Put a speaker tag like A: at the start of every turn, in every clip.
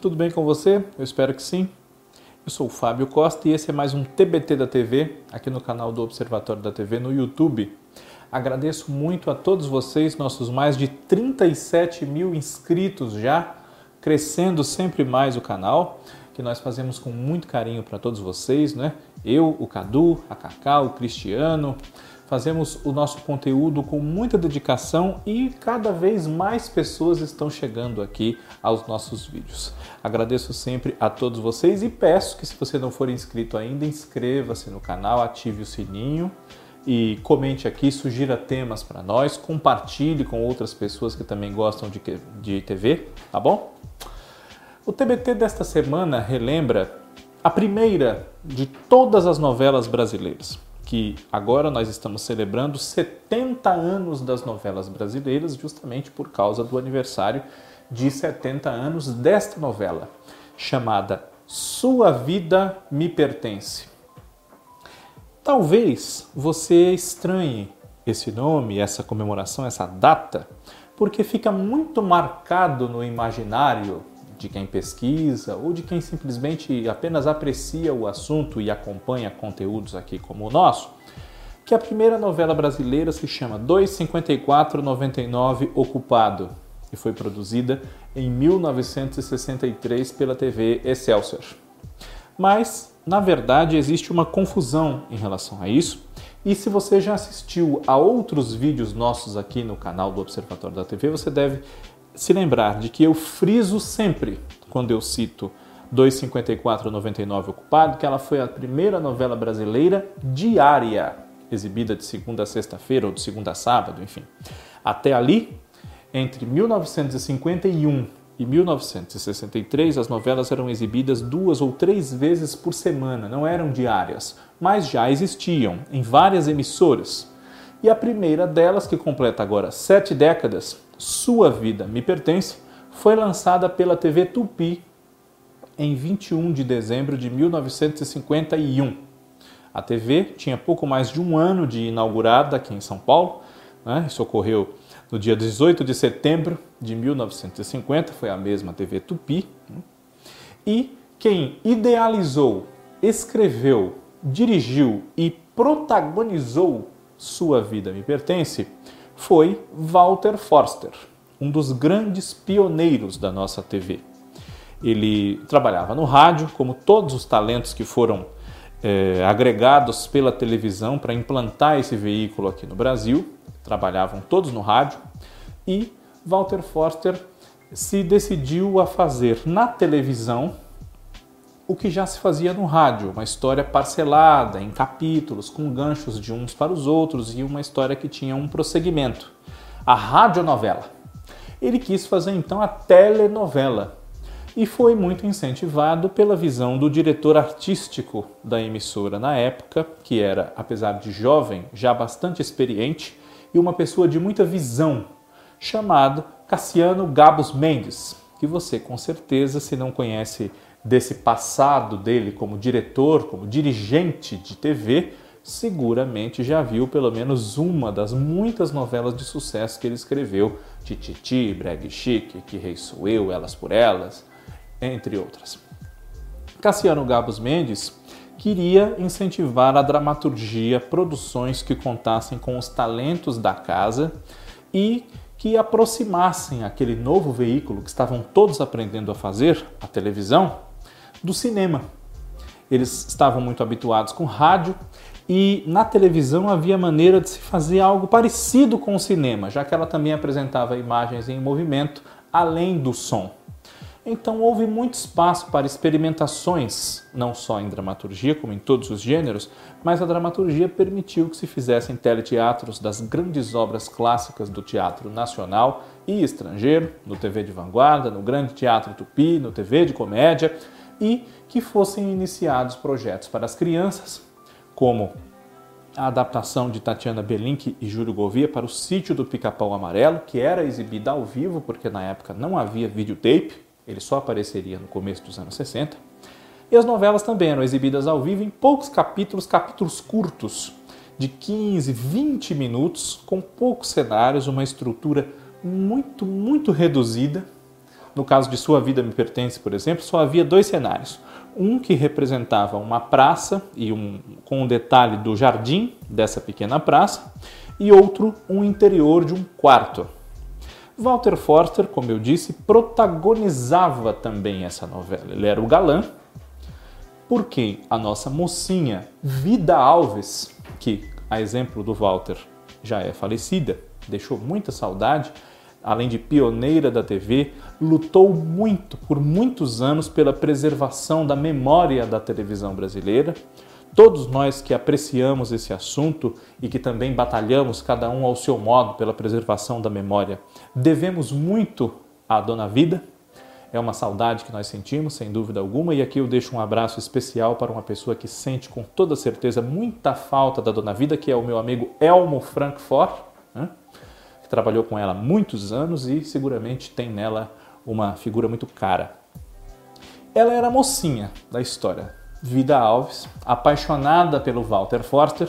A: Tudo bem com você? Eu espero que sim. Eu sou o Fábio Costa e esse é mais um TBT da TV, aqui no canal do Observatório da TV no YouTube. Agradeço muito a todos vocês, nossos mais de 37 mil inscritos já, crescendo sempre mais o canal, que nós fazemos com muito carinho para todos vocês, né? Eu, o Cadu, a Cacá, o Cristiano, fazemos o nosso conteúdo com muita dedicação e cada vez mais pessoas estão chegando aqui aos nossos vídeos. Agradeço sempre a todos vocês e peço que se você não for inscrito ainda, inscreva-se no canal, ative o sininho e comente aqui, sugira temas para nós, compartilhe com outras pessoas que também gostam de, de TV, tá bom? O TBT desta semana relembra a primeira de todas as novelas brasileiras que agora nós estamos celebrando 70 anos das novelas brasileiras, justamente por causa do aniversário de 70 anos desta novela, chamada Sua Vida Me Pertence. Talvez você estranhe esse nome, essa comemoração, essa data, porque fica muito marcado no imaginário de quem pesquisa ou de quem simplesmente apenas aprecia o assunto e acompanha conteúdos aqui como o nosso, que a primeira novela brasileira se chama 25499 Ocupado e foi produzida em 1963 pela TV Excelsior. Mas, na verdade, existe uma confusão em relação a isso. E se você já assistiu a outros vídeos nossos aqui no canal do Observatório da TV, você deve se lembrar de que eu friso sempre quando eu cito 25499 Ocupado, que ela foi a primeira novela brasileira diária, exibida de segunda a sexta-feira ou de segunda a sábado, enfim. Até ali, entre 1951 e 1963, as novelas eram exibidas duas ou três vezes por semana, não eram diárias, mas já existiam em várias emissoras. E a primeira delas, que completa agora sete décadas, sua Vida Me Pertence foi lançada pela TV Tupi em 21 de dezembro de 1951. A TV tinha pouco mais de um ano de inaugurada aqui em São Paulo. Né? Isso ocorreu no dia 18 de setembro de 1950, foi a mesma TV Tupi. Né? E quem idealizou, escreveu, dirigiu e protagonizou Sua Vida Me Pertence foi Walter Forster, um dos grandes pioneiros da nossa TV. Ele trabalhava no rádio, como todos os talentos que foram é, agregados pela televisão para implantar esse veículo aqui no Brasil, trabalhavam todos no rádio, e Walter Forster se decidiu a fazer na televisão o que já se fazia no rádio, uma história parcelada em capítulos, com ganchos de uns para os outros e uma história que tinha um prosseguimento. A radionovela. Ele quis fazer então a telenovela e foi muito incentivado pela visão do diretor artístico da emissora na época, que era, apesar de jovem, já bastante experiente e uma pessoa de muita visão, chamado Cassiano Gabos Mendes, que você com certeza, se não conhece desse passado dele como diretor, como dirigente de TV, seguramente já viu pelo menos uma das muitas novelas de sucesso que ele escreveu: Tititi, Breg Chique, Que Rei Sou Eu, Elas por Elas, entre outras. Cassiano Gabos Mendes queria incentivar a dramaturgia, produções que contassem com os talentos da casa e que aproximassem aquele novo veículo que estavam todos aprendendo a fazer, a televisão, do cinema. Eles estavam muito habituados com rádio e na televisão havia maneira de se fazer algo parecido com o cinema, já que ela também apresentava imagens em movimento além do som. Então houve muito espaço para experimentações, não só em dramaturgia, como em todos os gêneros, mas a dramaturgia permitiu que se fizessem teleteatros das grandes obras clássicas do teatro nacional e estrangeiro, no TV de vanguarda, no Grande Teatro Tupi, no TV de comédia, e que fossem iniciados projetos para as crianças, como a adaptação de Tatiana Belink e Júlio Gouveia para o Sítio do Pica-Pau Amarelo, que era exibida ao vivo, porque na época não havia videotape, ele só apareceria no começo dos anos 60. E as novelas também eram exibidas ao vivo em poucos capítulos, capítulos curtos, de 15, 20 minutos, com poucos cenários, uma estrutura muito, muito reduzida, No caso de Sua Vida Me Pertence, por exemplo, só havia dois cenários. Um que representava uma praça e um, com um detalhe do jardim dessa pequena praça, e outro um interior de um quarto. Walter Forster, como eu disse, protagonizava também essa novela. Ele era o galã, porque a nossa mocinha Vida Alves, que a exemplo do Walter já é falecida, deixou muita saudade, além de pioneira da TV, lutou muito por muitos anos pela preservação da memória da televisão brasileira. Todos nós que apreciamos esse assunto e que também batalhamos, cada um ao seu modo, pela preservação da memória, devemos muito à Dona Vida. É uma saudade que nós sentimos, sem dúvida alguma, e aqui eu deixo um abraço especial para uma pessoa que sente com toda certeza muita falta da Dona Vida, que é o meu amigo Elmo Frankfort, né? que trabalhou com ela muitos anos e seguramente tem nela uma figura muito cara. Ela era mocinha da história, Vida Alves, apaixonada pelo Walter Forster,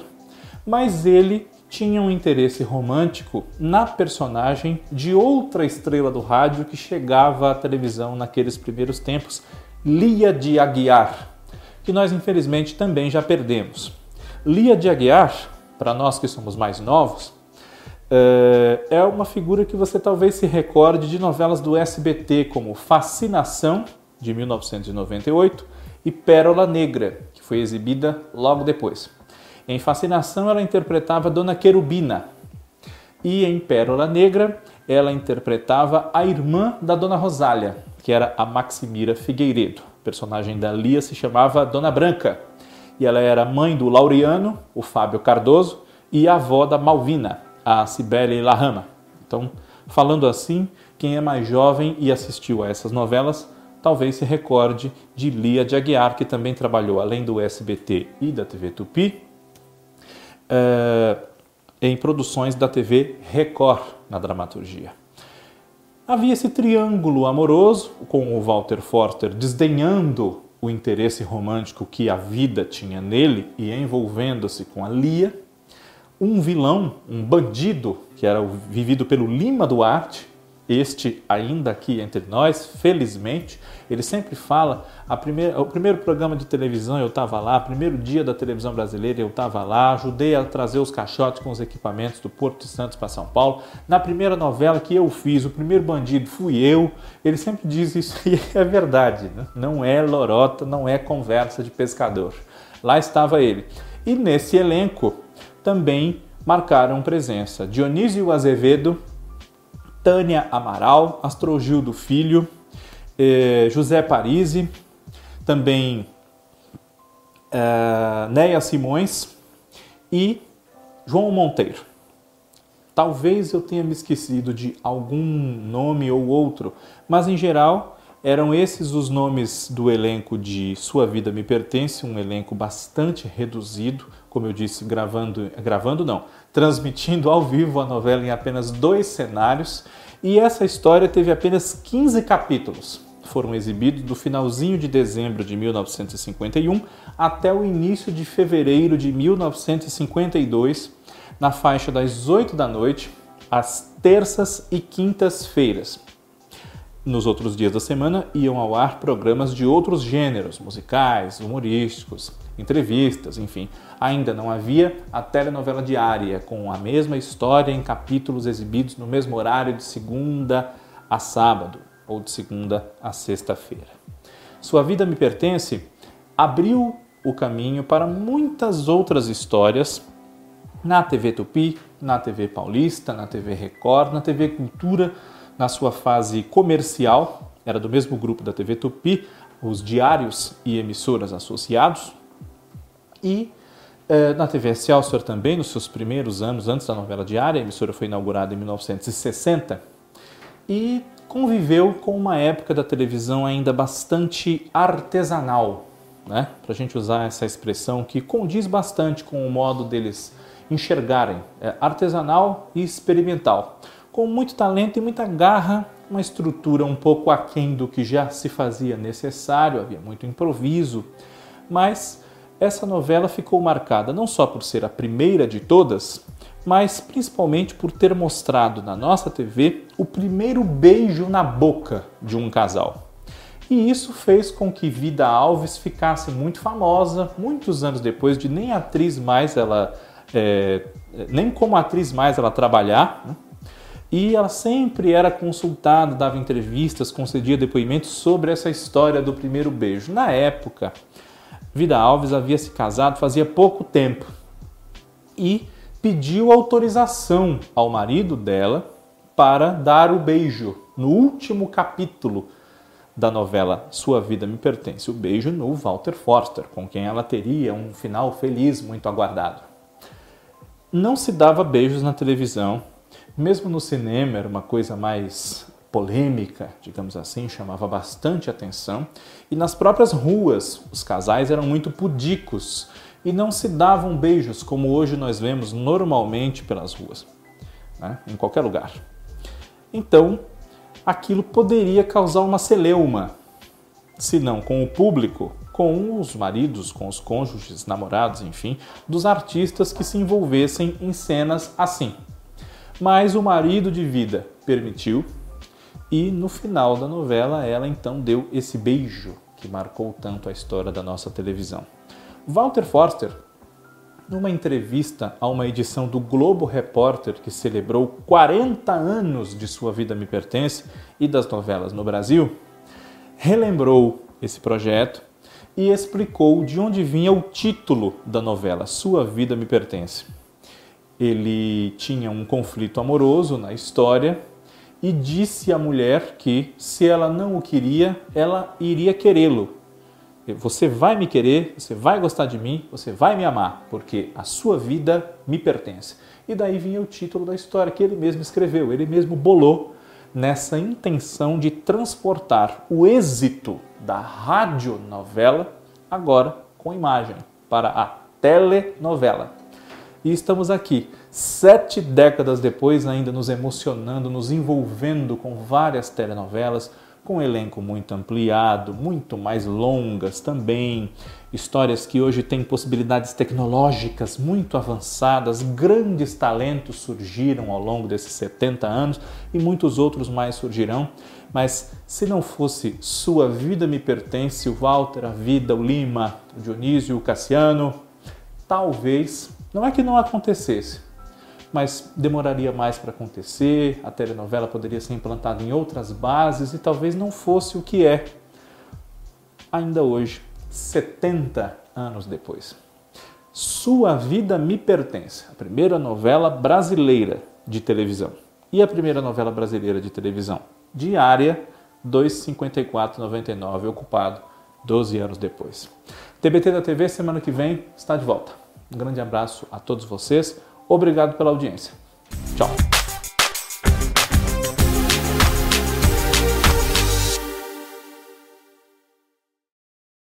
A: mas ele tinha um interesse romântico na personagem de outra estrela do rádio que chegava à televisão naqueles primeiros tempos, Lia de Aguiar, que nós infelizmente também já perdemos. Lia de Aguiar, para nós que somos mais novos, eh, é uma figura que você talvez se recorde de novelas do SBT como Fascinação, de 1998, e Pérola Negra, que foi exibida logo depois. Em Fascinação, ela interpretava Dona Querubina. E em Pérola Negra, ela interpretava a irmã da Dona Rosália, que era a Maximira Figueiredo. O personagem da Lia se chamava Dona Branca. E ela era mãe do Laureano, o Fábio Cardoso, e avó da Malvina, a Cibele Larrama. Então, falando assim, quem é mais jovem e assistiu a essas novelas, talvez se recorde de Lia de Aguiar, que também trabalhou, além do SBT e da TV Tupi, é, em produções da TV Record na dramaturgia. Havia esse triângulo amoroso, com o Walter Forster desdenhando o interesse romântico que a vida tinha nele e envolvendo-se com a Lia, um vilão, um bandido, que era vivido pelo Lima Duarte, este ainda aqui entre nós, felizmente, ele sempre fala, primeira, o primeiro programa de televisão eu estava lá, primeiro dia da televisão brasileira eu estava lá, ajudei a trazer os caixotes com os equipamentos do Porto de Santos para São Paulo. Na primeira novela que eu fiz, o primeiro bandido fui eu. Ele sempre diz isso e é verdade, né? não é lorota, não é conversa de pescador. Lá estava ele. E nesse elenco também marcaram presença Dionísio Azevedo, Tânia Amaral, Astrogildo Filho, eh, José Parisi, também eh, Neia Simões e João Monteiro. Talvez eu tenha me esquecido de algum nome ou outro, mas em geral eram esses os nomes do elenco de Sua Vida Me Pertence, um elenco bastante reduzido, como eu disse, gravando, gravando não, transmitindo ao vivo a novela em apenas dois cenários, e essa história teve apenas 15 capítulos. Foram exibidos do finalzinho de dezembro de 1951 até o início de fevereiro de 1952, na faixa das 8 da noite, às terças e quintas-feiras. Nos outros dias da semana iam ao ar programas de outros gêneros, musicais, humorísticos, entrevistas, enfim. Ainda não havia a telenovela diária, com a mesma história em capítulos exibidos no mesmo horário de segunda a sábado ou de segunda a sexta-feira. Sua Vida Me Pertence abriu o caminho para muitas outras histórias na TV Tupi, na TV Paulista, na TV Record, na TV Cultura, na sua fase comercial, era do mesmo grupo da TV Tupi, os diários e emissoras associados, e eh, na TV Excelsior também, nos seus primeiros anos, antes da novela diária, a emissora foi inaugurada em 1960, e conviveu com uma época da televisão ainda bastante artesanal, né? para a gente usar essa expressão que condiz bastante com o modo deles enxergarem, é artesanal e experimental, com muito talento e muita garra, uma estrutura um pouco aquém do que já se fazia necessário, havia muito improviso, mas essa novela ficou marcada não só por ser a primeira de todas, mas principalmente por ter mostrado na nossa TV o primeiro beijo na boca de um casal. E isso fez com que Vida Alves ficasse muito famosa, muitos anos depois de nem atriz mais ela, é, nem como atriz mais ela trabalhar. Né? E ela sempre era consultada, dava entrevistas, concedia depoimentos sobre essa história do primeiro beijo. Na época, Vida Alves havia se casado fazia pouco tempo e pediu autorização ao marido dela para dar o beijo no último capítulo da novela Sua Vida Me Pertence, o beijo no Walter Forster, com quem ela teria um final feliz muito aguardado. Não se dava beijos na televisão, mesmo no cinema era uma coisa mais polêmica, digamos assim, chamava bastante atenção, e nas próprias ruas os casais eram muito pudicos e não se davam beijos como hoje nós vemos normalmente pelas ruas, né? em qualquer lugar. Então, aquilo poderia causar uma celeuma, se não com o público, com os maridos, com os cônjuges, namorados, enfim, dos artistas que se envolvessem em cenas assim. Mas o marido de vida permitiu e no final da novela ela então deu esse beijo que marcou tanto a história da nossa televisão. Walter Forster, numa entrevista a uma edição do Globo Repórter que celebrou 40 anos de Sua Vida Me Pertence e das novelas no Brasil, relembrou esse projeto e explicou de onde vinha o título da novela Sua Vida Me Pertence. Ele tinha um conflito amoroso na história e disse à mulher que, se ela não o queria, ela iria querê-lo você vai me querer, você vai gostar de mim, você vai me amar, porque a sua vida me pertence. E daí vinha o título da história que ele mesmo escreveu, ele mesmo bolou nessa intenção de transportar o êxito da radionovela agora com imagem para a telenovela. E estamos aqui, sete décadas depois, ainda nos emocionando, nos envolvendo com várias telenovelas, com um elenco muito ampliado, muito mais longas também, histórias que hoje têm possibilidades tecnológicas muito avançadas, grandes talentos surgiram ao longo desses 70 anos e muitos outros mais surgirão. Mas se não fosse Sua Vida Me Pertence, o Walter, a Vida, o Lima, o Dionísio, o Cassiano, talvez, não é que não acontecesse, mas demoraria mais para acontecer, a telenovela poderia ser implantada em outras bases e talvez não fosse o que é ainda hoje, 70 anos depois. Sua Vida Me Pertence, a primeira novela brasileira de televisão. E a primeira novela brasileira de televisão? Diária, 2,54,99, ocupado 12 anos depois. TBT da TV, semana que vem, está de volta. Um grande abraço a todos vocês. Obrigado pela audiência. Tchau.